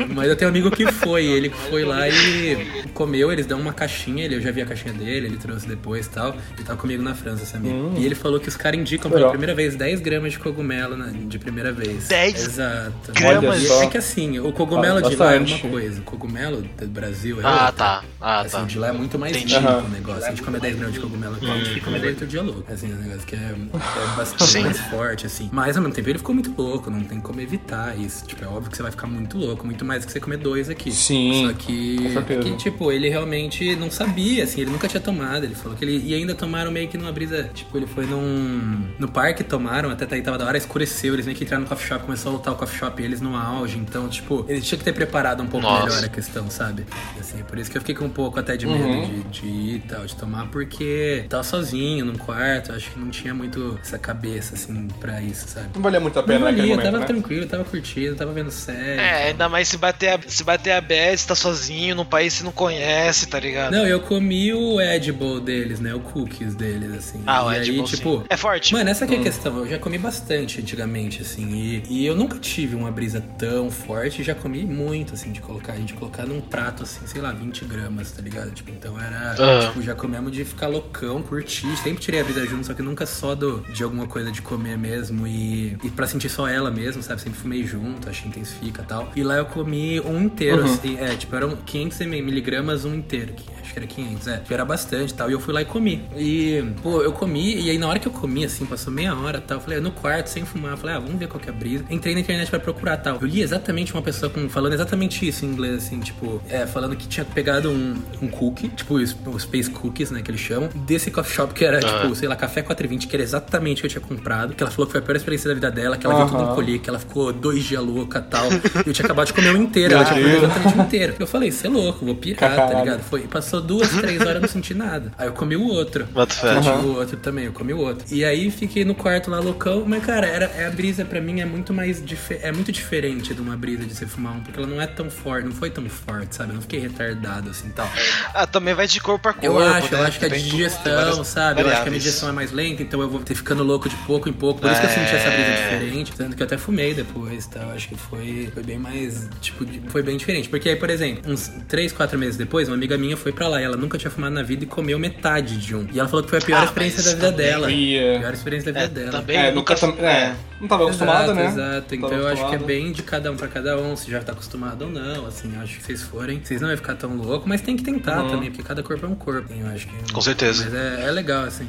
É, mas eu tenho um amigo que foi, ele foi lá e comeu, eles dão uma caixinha, ele, eu já vi a caixinha dele, ele trouxe depois e tal. Ele tava comigo na França, esse amigo. E ele falou que os caras indicam pela primeira vez 10 gramas de cogumelo né, de primeira vez. 10 Exato. gramas? E. É que assim, o cogumelo de lá é uma coisa, o cogumelo do Brasil é Ah, outra. tá. Ah, Assim, tá. de lá é muito mais Entendi. o negócio. A gente come 10 gramas de cogumelo aqui, a gente fica mais oito dia louco. Assim, é um negócio que é, é bastante Sim. mais forte, assim. Mas ao mesmo tempo ele ficou muito louco, não tem como evitar isso. Tipo, é óbvio que você vai ficar muito louco, muito mais do que você comer dois aqui. Sim, Só que, certeza. que, tipo, ele realmente não sabia, assim, ele nunca tinha tomado. Ele falou que ele. E ainda tomaram meio que numa brisa. Tipo, ele foi num. No parque, tomaram, até tá aí tava da hora, escureceu. Eles meio que entraram no coffee shop, começou a lutar o coffee shop eles no auge. Então, tipo, ele tinha que ter preparado um pouco Nossa. melhor a questão, sabe? Assim, por isso que eu fiquei com um pouco até de medo Uhum. de, de ir e tal, de tomar, porque tava sozinho num quarto, acho que não tinha muito essa cabeça, assim, pra isso, sabe? Não valia muito a Não pena naquele valia, momento, tava né? tranquilo, tava curtindo, tava vendo série. É, ainda mais se bater a, se bater a bad, você tá sozinho num país que você não conhece, tá ligado? Não, eu comi o edible deles, né? O cookies deles, assim. Ah, o e edible, aí, sim. tipo. É forte? Mano, essa Hum. que é a questão. Eu já comi bastante antigamente, assim. E, e eu nunca tive uma brisa tão forte. Já comi muito, assim, de colocar. A gente colocar num prato, assim, sei lá, 20 gramas, tá ligado? Tipo, então era. Aham. Tipo, já comemos de ficar loucão, curtir. Sempre tirei a brisa junto, só que nunca só do, de alguma coisa de comer mesmo. E, e pra sentir só ela mesmo, sabe? Sempre fumei junto, que intensifica e tal. E lá eu comi um inteiro, Uhum. assim. É, tipo, eram 500 miligramas um inteiro. que Acho que era 500, é. Que era bastante e tal. E eu fui lá e comi. E, pô, eu comi. E aí, na hora que eu comi, assim, passou meia hora e tal. Eu falei, no quarto, sem fumar. Eu falei, ah, vamos ver qual que é a brisa. Entrei na internet pra procurar tal. Eu li exatamente uma pessoa com, falando exatamente isso em inglês, assim, tipo, é, falando que tinha pegado um, um cookie, tipo, os, os Space Cookies, né, que eles chamam, desse coffee shop que era, tipo, sei lá, café 420, que era exatamente o que eu tinha comprado. Que ela falou que foi a pior experiência da vida dela, que ela viu tudo encolher, que ela ficou dois dias louca. Tal. Eu tinha acabado de comer uma inteira, ela tinha comido exatamente uma inteira. Eu falei, você é louco, vou pirar, tá Caralho. ligado? Foi, passou duas, três horas, eu não senti nada. Aí eu comi o outro. Bota fé. Eu tive o outro também, eu comi o outro. E aí fiquei no quarto lá loucão, mas cara, era, é a brisa pra mim é muito mais é muito diferente de uma brisa de você fumar um, porque ela não é tão forte, não foi tão forte, sabe? Eu não fiquei retardado assim tal. Ah, também vai de corpo a corpo. Eu acho, né? eu acho que a Depende de digestão, várias sabe? Eu acho que a variáveis. digestão é mais lenta, então eu vou ter ficando louco de pouco em pouco. Por isso que eu senti essa brisa É. diferente. Tanto que eu até fumei depois, tá? Eu acho que foi, foi bem mais, tipo, de- foi bem diferente. Porque aí, por exemplo, uns 3, 4 meses depois, uma amiga minha foi pra lá e ela nunca tinha fumado na vida e comeu metade de um. E ela falou que foi a pior Ah, experiência da vida dela. Ia. A pior experiência da vida É, dela. também É, nunca. tam- é, não tava acostumada, Exato, né? Exato, então eu acho que é bem de cada um pra cada um, se já tá acostumado ou não, assim, eu acho que vocês forem, vocês não vão ficar tão louco, mas tem que tentar também, porque cada corpo é um corpo, eu acho que... Com certeza. Mas é, é legal, assim.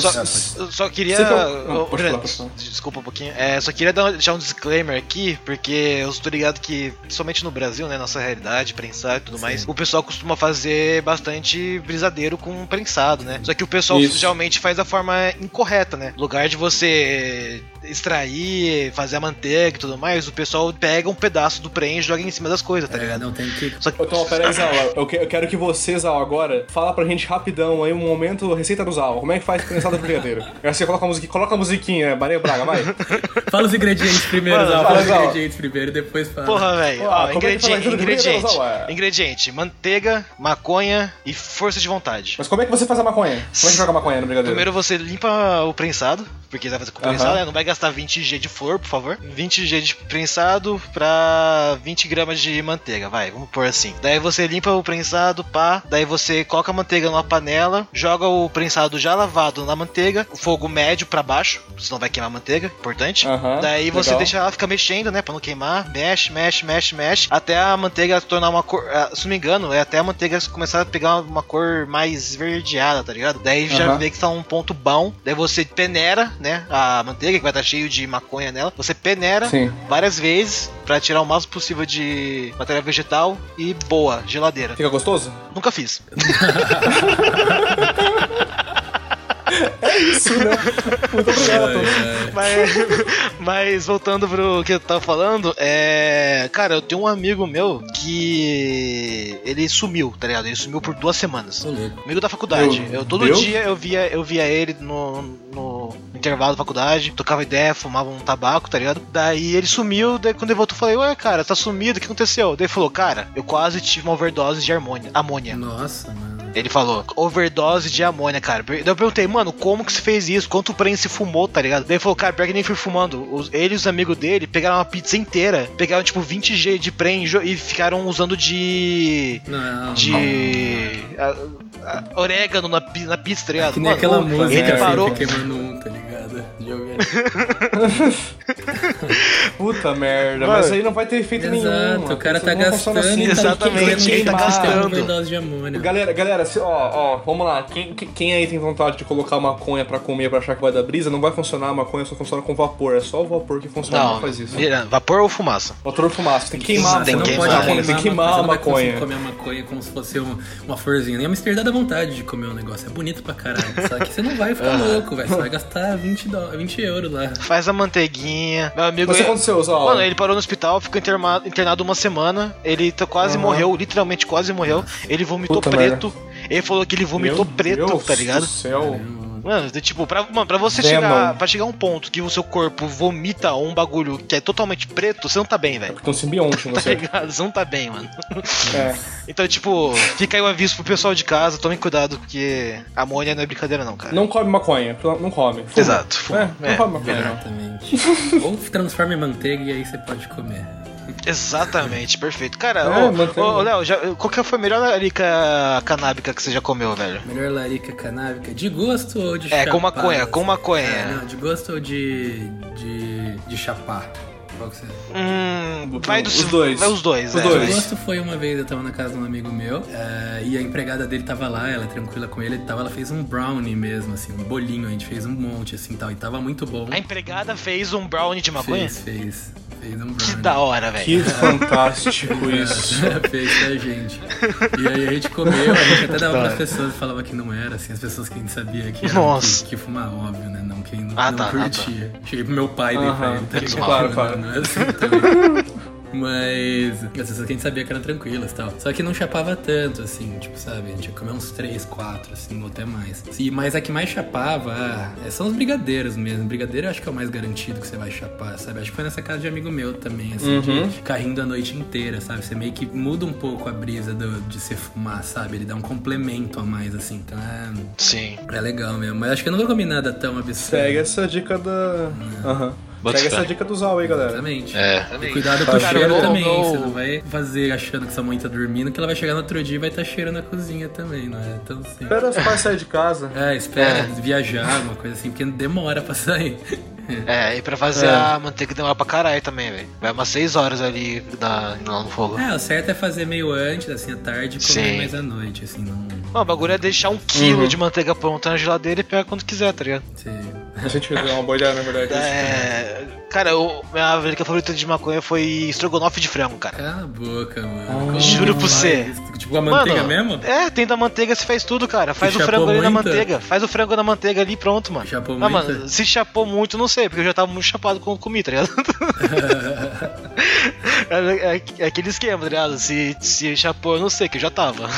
Só, s- eu só queria. É o- Não, Ô, pode Breno, falar, pode falar. Desculpa um pouquinho. É, só queria dar, deixar um disclaimer aqui, porque eu estou ligado que, principalmente no Brasil, né, nossa realidade, prensar e tudo mais, o pessoal costuma fazer bastante brisadeiro com prensado, né? Só que o pessoal Isso. geralmente faz da forma incorreta, né? No lugar de você extrair, fazer a manteiga e tudo mais, o pessoal pega um pedaço do preen e joga em cima das coisas, tá É, ligado? não tem que... Só que Então, pera aí, Zal, eu, que- eu quero que você, Zal, agora, fala pra gente rapidão aí um momento, receita do Zal. Como é que faz prensada brigadeiro? Aí você coloca a musiquinha, coloca a musiquinha, Maria Braga, vai. Fala os ingredientes primeiro, Mano, Zal, fala, os ingredientes primeiro, depois fala. Porra, velho. É ingrediente, de ingrediente, Zal? É. ingrediente, manteiga, maconha e força de vontade. Mas como é que você faz a maconha? Como é que joga a maconha no brigadeiro? Primeiro você limpa o prensado, porque vai fazer com prensado, né? Não vai gastar 20 G de flor, por favor. 20 G de prensado pra 20 gramas de manteiga, vai, vamos pôr assim. Daí você limpa o prensado, pá. Daí você coloca a manteiga numa panela, joga o prensado já lavado na manteiga, o fogo médio pra baixo, senão vai queimar a manteiga, importante. Aham, Daí você legal. deixa ela ficar mexendo, né, pra não queimar. Mexe, mexe, mexe, mexe, até a manteiga tornar uma cor. ah, Se não me engano, é até a manteiga começar a pegar uma cor mais esverdeada, tá ligado? Daí já Aham. vê que tá um ponto bom. Daí você peneira, né, a manteiga, que vai estar cheio de maconha nela. Você peneira Sim. várias vezes pra tirar o máximo possível de matéria vegetal e boa, geladeira. Fica gostoso? Nunca fiz. Isso, né? Muito obrigado. Mas, mas voltando pro que eu tava falando, é. Cara, eu tenho um amigo meu que. Ele sumiu, tá ligado? Ele sumiu por duas semanas. Amigo da faculdade. Meu eu todo Deus. dia eu via, eu via ele no, no intervalo da faculdade, tocava ideia, fumava um tabaco, tá ligado? Daí ele sumiu, daí quando ele voltou, eu falei, ué, cara, tá sumido, o que aconteceu? Daí ele falou, cara, eu quase tive uma overdose de amônia. amônia. Nossa, mano. Ele falou, overdose de amônia, cara. Daí eu perguntei, mano, como que você fez isso? Quanto prêmio se fumou, tá ligado? Daí ele falou, cara, pior que nem fui fumando. Ele e os amigos dele pegaram uma pizza inteira, pegaram tipo 20 G de prêmio e ficaram usando de. Não, de. a- a- orégano na, na pizza, tá ligado? Que nem Mano, aquela música Ele assim, parou. fica queimando um, tá ligado? Ouviu? Puta merda, Mano. mas aí não vai ter efeito nenhum. Exato, o cara tá não gastando assim. Exatamente, ele tá gastando. amônia. Galera, galera, se- ó, ó, vamos lá. Quem, quem- aí tem vontade de colocar maconha pra comer pra achar que vai dar brisa, não vai funcionar. A maconha só funciona com vapor. É só o vapor que funciona Não, não faz isso. vira- vapor ou fumaça? Vapor fumaça. Tem que queimar, Tem você que não queimar. pode Tem Tem que queimar você a não maconha. comer a maconha como se fosse uma, uma florzinha. Nem a Amsterdã dá vontade de comer um negócio. É bonito pra caralho. Só que você não vai ficar louco, velho. Você vai gastar 20, dó- 20 euros lá. Faz a manteiguinha. Meu amigo. Mas o que aconteceu, Zal? Mano, ele parou no hospital, ficou internado, internado uma semana. Ele tá- quase Aham. morreu, literalmente quase morreu. Ele vomitou Puta preto. Ele falou que ele vomitou Meu preto, Deus tá ligado? Do céu. Mano, tipo, pra, mano, pra você Venom. chegar. Pra chegar a um ponto que o seu corpo vomita um bagulho que é totalmente preto, você não tá bem, velho. Tem um simbionte em Tá você. ligado? Você não tá bem, mano. É. Então, tipo, fica aí o aviso pro pessoal de casa, tomem cuidado, porque amônia não é brincadeira, não, cara. Não come maconha. Não come. Fuma. Exato, fuma. É, não É, come maconha. Exatamente. Ou transforma em manteiga e aí você pode comer. Exatamente, perfeito. Cara, É, ô, manteiga. ô, Léo, já- qual que foi a melhor larica canábica que você já comeu, velho? Melhor larica canábica, de gosto ou de É, chapar? com maconha, com maconha. É, não, de gosto ou de. de. de chapar? Qual que você. Hum, vai dos Os dois. Vai os dois, Os é. dois. O gosto foi uma vez, eu tava na casa de um amigo meu, eh, e a empregada dele tava lá, ela tranquila com ele e tal, ela fez um brownie mesmo, assim, um bolinho, a gente fez um monte, assim, tal, e tava muito bom. A empregada fez um brownie de maconha? Fez, fez, fez um brownie. Que da hora, velho. Que fantástico isso. fez pra gente. E aí a gente comeu, a gente até dava pras pessoas e falava que não era, assim, as pessoas que a gente sabia que era Nossa. que, que fumar, óbvio, né? Não quem não, Ah, não tá, curtia. Cheguei pro meu pai e dei pra ele, tá ligado? Claro, claro. Não, não é assim também. Mas as pessoas que a gente sabia que eram tranquilas e tal. Só que não chapava tanto, assim, tipo, sabe? A gente ia comer uns 3, 4, assim, ou até mais. E, mas a que mais chapava ah, são os brigadeiros mesmo. Brigadeiro eu acho que é o mais garantido que você vai chapar, sabe? Acho que foi nessa casa de amigo meu também, assim, Uhum. de ficar rindo a noite inteira, sabe? Você meio que muda um pouco a brisa do- de se fumar, sabe? Ele dá um complemento a mais, assim. Então é, Sim. é legal mesmo. Mas acho que eu não vou comer nada tão absurdo. Segue essa dica da. Aham. Bota fé. essa dica do Zal aí, galera. Exatamente. É. E cuidado com o cheiro também. eu- Você não vai fazer achando que sua mãe tá dormindo, que ela vai chegar no outro dia e vai estar cheirando a cozinha também, não é tão simples. Espera os pais saírem de casa. É, espera É. viajar, uma coisa assim, porque demora pra sair. É, e pra fazer É. a manteiga demora pra caralho também, velho. Vai umas 6 horas ali no fogo. É, o certo é fazer meio antes, assim, à tarde e comer Sim. mais à noite, assim, não. Mano, o bagulho é deixar um quilo Uhum. de manteiga pronta na geladeira e pegar quando quiser, tá ligado? Você... A gente deu uma boa ideia, na verdade. É. Cara, o, minha velha favorita de maconha foi estrogonofe de frango, cara. Cala a boca, mano. Como Juro pra faz você. Tipo a manteiga Mano, mesmo? É, tem da manteiga, você faz tudo, cara. Faz Você o frango ali na manteiga. Faz o frango na manteiga ali e pronto, mano. Chapou ah, muito? mano, se chapou muito, não sei, porque eu já tava muito chapado quando comi, tá ligado? é, é- é aquele esquema, tá ligado? Se, se chapou, eu não sei, que eu já tava.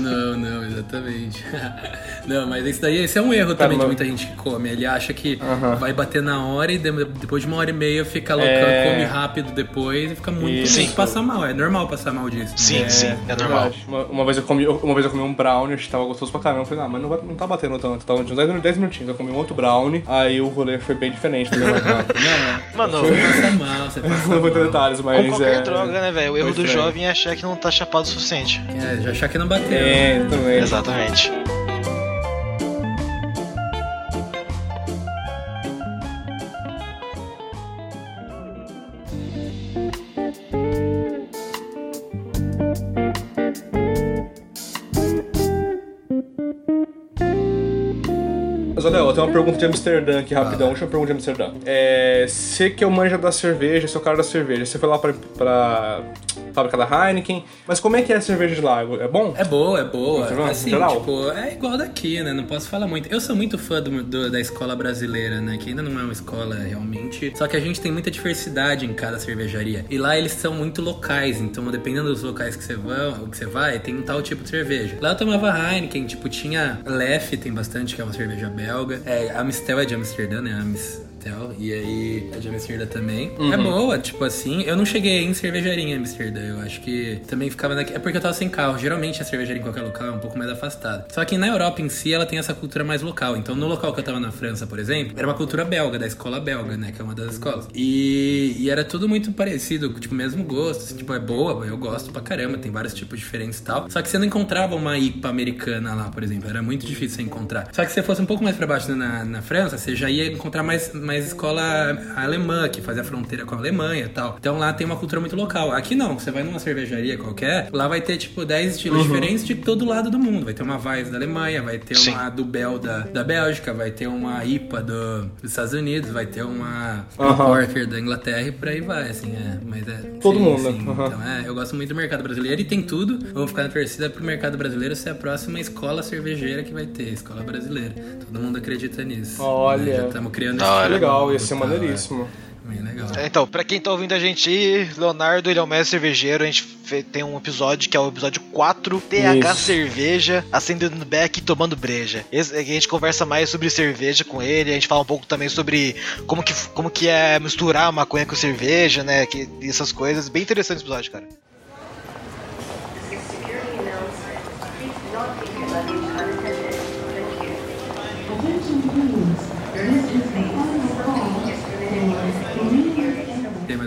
Não, não, exatamente. não, mas isso daí esse é um erro também de muita gente que come. Ele acha que vai bater na hora e de- depois de uma hora e meia fica loucão, É. come rápido depois e fica muito Isso. muito passa mal. É normal passar mal disso. Sim, sim, é normal. Uma, uma vez eu comi, uma vez eu comi um brownie, acho que tava gostoso pra caramba. Eu falei, ah, mas não, vai- não tá batendo tanto. Tava de uns 10, minu- 10 minutinhos. Eu comi um outro brownie, aí o rolê foi bem diferente. Também, mais rápido. Não, Mano, você passa mal, você passa não vou ter mal. detalhes, mas. com qualquer é, droga, né, velho? O erro foi do estranho. jovem é achar que não tá chapado o suficiente. É, já achar que não bateu. É, também. Exatamente. Mas olha, eu tenho uma pergunta de Amsterdã aqui rapidão. Deixa eu pergunta de Amsterdã. É. Você que é o manja da cerveja, você é o cara da cerveja. Você foi lá pra, pra fábrica da Heineken. Mas como é que é a cerveja de lá? É bom? É boa, é boa. Vai, Assim, geral? tipo, é igual daqui, né? Não posso falar muito. Eu sou muito fã do, do- da escola brasileira, né? Que ainda não é uma escola realmente. Só que a gente tem muita diversidade em cada cervejaria. E lá eles são muito locais, então dependendo dos locais que você vai, que você vai tem um tal tipo de cerveja. Lá eu tomava Heineken, tipo, tinha Lef, tem bastante, que é uma cerveja belga. É, Amistel é de Amsterdã, né? Amistel. E aí é de Amsterdã também. É boa, tipo assim. Eu não cheguei em cervejaria em Amsterdã. Eu acho que também ficava daqui. É porque eu tava sem carro. Geralmente a cervejaria em qualquer local é um pouco mais afastada. Só que na Europa em si ela tem essa cultura mais local. Então no local que eu tava na França, por exemplo, era uma cultura belga, da escola belga, né? Que é uma das escolas. E, e era tudo muito parecido, tipo, mesmo gosto. assim, tipo, é boa, eu gosto pra caramba. Tem vários tipos diferentes e tal. Só que você não encontrava uma IPA americana lá, por exemplo. Era muito difícil você encontrar. Só que se você fosse um pouco mais pra baixo na, na França, você já ia encontrar mais, mais escola alemã, que fazia fronteira com a Alemanha e tal. Então lá tem uma cultura muito local. Aqui não, você vai numa cervejaria qualquer, lá vai ter tipo 10 estilos diferentes de todo lado do mundo. Vai ter uma Weiss da Alemanha, vai ter Sim. uma do Bel da, da Bélgica, vai ter uma IPA do- dos Estados Unidos, vai ter uma. Porter da Inglaterra e por aí vai, assim, é. Mas é. Todo sim, mundo, sim. aham. Então é, eu gosto muito do mercado brasileiro e tem tudo. Vamos ficar na torcida pro mercado brasileiro ser a próxima escola cervejeira que vai ter, escola brasileira. Todo mundo acredita nisso. Olha. Né? Já estamos criando esse Legal, ia ser tal, maneiríssimo. é. Bem legal. Então, pra quem tá ouvindo a gente aí, Leonardo, ele é o mestre cervejeiro. A gente tem um episódio que é o episódio 4, TH Isso. Cerveja, acendendo beck e tomando breja. Esse, a gente conversa mais sobre cerveja com ele, a gente fala um pouco também sobre como que, como que é misturar a maconha com cerveja, né? Que, e essas coisas. Bem interessante esse episódio, cara.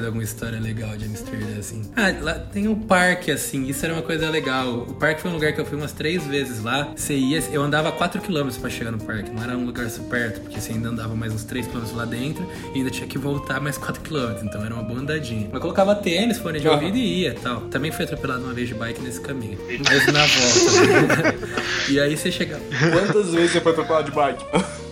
Mais alguma história legal de Amsterdã, assim? Ah, lá tem um parque, assim, isso era uma coisa legal. O parque foi um lugar que eu fui umas três vezes lá. Você ia, eu andava 4km pra chegar no parque, não era um lugar super perto, porque você ainda andava mais uns 3km lá dentro e ainda tinha que voltar mais 4km, então era uma boa andadinha. Eu colocava tênis, fone de ouvido e ia tal. Também fui atropelado uma vez de bike nesse caminho, mas na volta. e aí você chegava. Quantas vezes você foi atropelado de bike?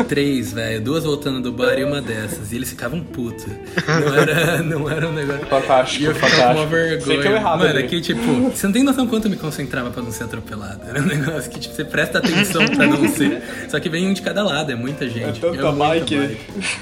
Três, velho. Duas voltando do bar e uma dessas. E eles ficavam putos. Não era, não era um negócio. Fantástico, E eu com fantástico. uma vergonha. Sei que é errado Mano, é que, tipo, você não tem noção quanto eu me concentrava pra não ser atropelado. Era um negócio que, tipo, você presta atenção pra não ser. Só que vem um de cada lado, é muita gente. tanta muita bike.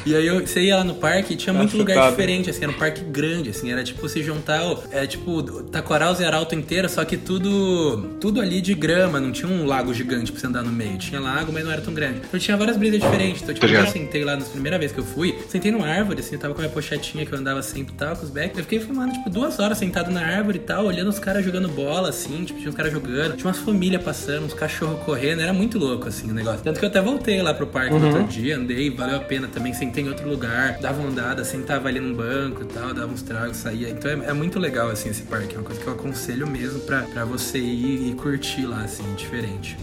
E aí eu, você ia lá no parque e tinha muito lugar diferente, assim, era um parque grande, assim, era tipo se juntar, é tipo, Taquaral e Arauto inteira, só que tudo tudo ali de grama, não tinha um lago gigante pra você andar no meio. Tinha lago, mas não era tão grande. Então tinha várias brisas diferentes. Então, tipo, quando eu sentei lá na primeira vez que eu fui, sentei numa árvore, assim, eu tava com a minha pochetinha que eu andava sempre e tal, com os back. Eu fiquei filmando, tipo, duas horas sentado na árvore e tal, olhando os caras jogando bola, assim, tipo, tinha uns caras jogando, tinha umas famílias passando, uns cachorros correndo, era muito louco, assim, o negócio. Tanto que eu até voltei lá pro parque no outro dia, andei, valeu a pena também, sentei em outro lugar, dava uma andada, sentava ali num banco e tal, dava uns tragos, saía. Então é, é muito legal, assim, esse parque, é uma coisa que eu aconselho mesmo pra, pra você ir e curtir lá, assim, diferente.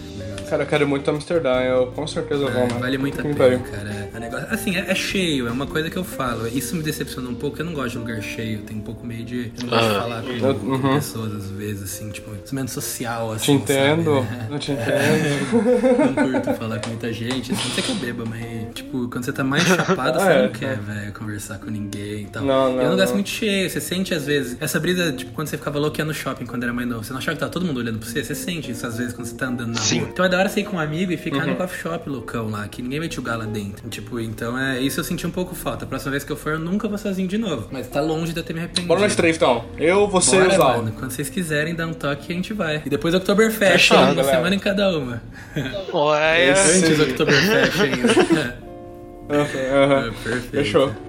Cara, eu quero muito Amsterdã, eu com certeza vou, É, mano. vale muito a pena, cara. É negócio, assim, é, é cheio, é uma coisa que eu falo. Isso me decepciona um pouco, eu não gosto de lugar cheio. Tem um pouco meio de. Eu não gosto de Ah. falar com, Eu- com uhum. pessoas às vezes, assim, tipo, menos social, assim. Te entendo, sabe? eu te entendo. não curto falar com muita gente. Assim, não sei que eu beba, mas, tipo, quando você tá mais chapado, você É. não quer, velho, conversar com ninguém e tal. Não, não, eu não gosto não. muito cheio, você sente às vezes. Essa brisa, tipo, quando você ficava louco no shopping quando era mais novo, você não achava que tava todo mundo olhando pra você? Você sente isso às vezes quando você tá andando na Sim. rua. Então é da hora você ir com um amigo e ficar Uhum. no coffee shop loucão lá, que ninguém vai te julgar lá dentro. Tipo, então é isso eu senti um pouco falta. A próxima vez que eu for, eu nunca vou sozinho de novo. Mas tá longe de eu ter me arrependido. Bora nós três então. Eu, você e o Zal. mano. Quando vocês quiserem dar um toque, a gente vai. E depois Oktoberfest, Fechado, hein? uma galera. semana em cada uma. Olha. Antes do Oktoberfest ainda. Aham. É, perfeito. Fechou.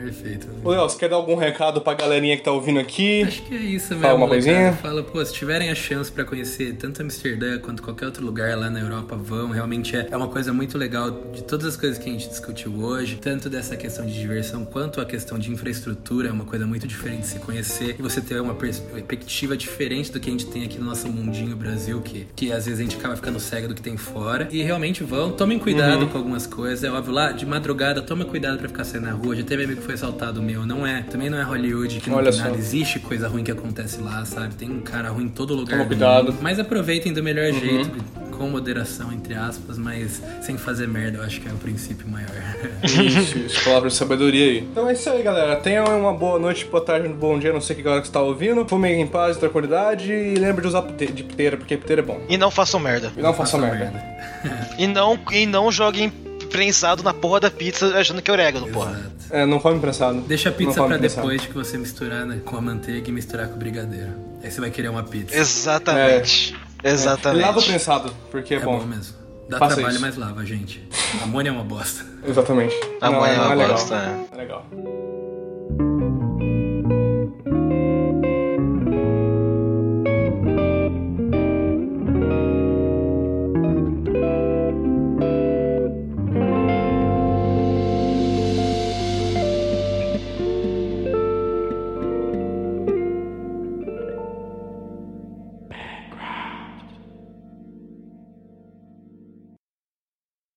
Perfeito. Ô, Léo, você quer dar algum recado pra galerinha que tá ouvindo aqui? Acho que é isso mesmo. Fala uma coisinha. Fala, pô, se tiverem a chance pra conhecer tanto Amsterdã quanto qualquer outro lugar lá na Europa, vão. Realmente é, é uma coisa muito legal de todas as coisas que a gente discutiu hoje, tanto dessa questão de diversão quanto a questão de infraestrutura. É uma coisa muito diferente de se conhecer e você ter uma perspectiva diferente do que a gente tem aqui no nosso mundinho Brasil, que, que às vezes a gente acaba ficando cego do que tem fora. E realmente vão, tomem cuidado com algumas coisas. É óbvio, lá de madrugada, toma cuidado pra ficar saindo na rua. Já teve amigo que foi assaltado meu. Não é, também não é Hollywood, que não Olha nada. Existe coisa ruim que acontece lá, sabe? Tem um cara ruim em todo lugar. Toma do cuidado. Mas aproveitem do melhor jeito, com moderação, entre aspas, mas sem fazer merda. Eu acho que é o princípio maior. Isso, isso, palavra de sabedoria aí. Então é isso aí, galera. Tenham uma boa noite, boa tarde, bom dia, não sei que hora que você tá ouvindo. Fumem em paz e tranquilidade e lembre de usar pite- de piteira, porque piteira é bom. E não façam merda. E não façam merda. E não, e não joguem prensado na porra da pizza achando que é orégano, porra. Exato. É, não come prensado. Deixa a pizza pra prensado. depois que você misturar né, com a manteiga e misturar com o brigadeiro. Aí você vai querer uma pizza. Exatamente. Exatamente. E lava prensado, porque é, É bom. bom mesmo. Dá Faça trabalho, isso. mas lava, gente. Amônia é uma bosta. Exatamente. A Não, mãe é, é não uma é legal. bosta, é. É legal.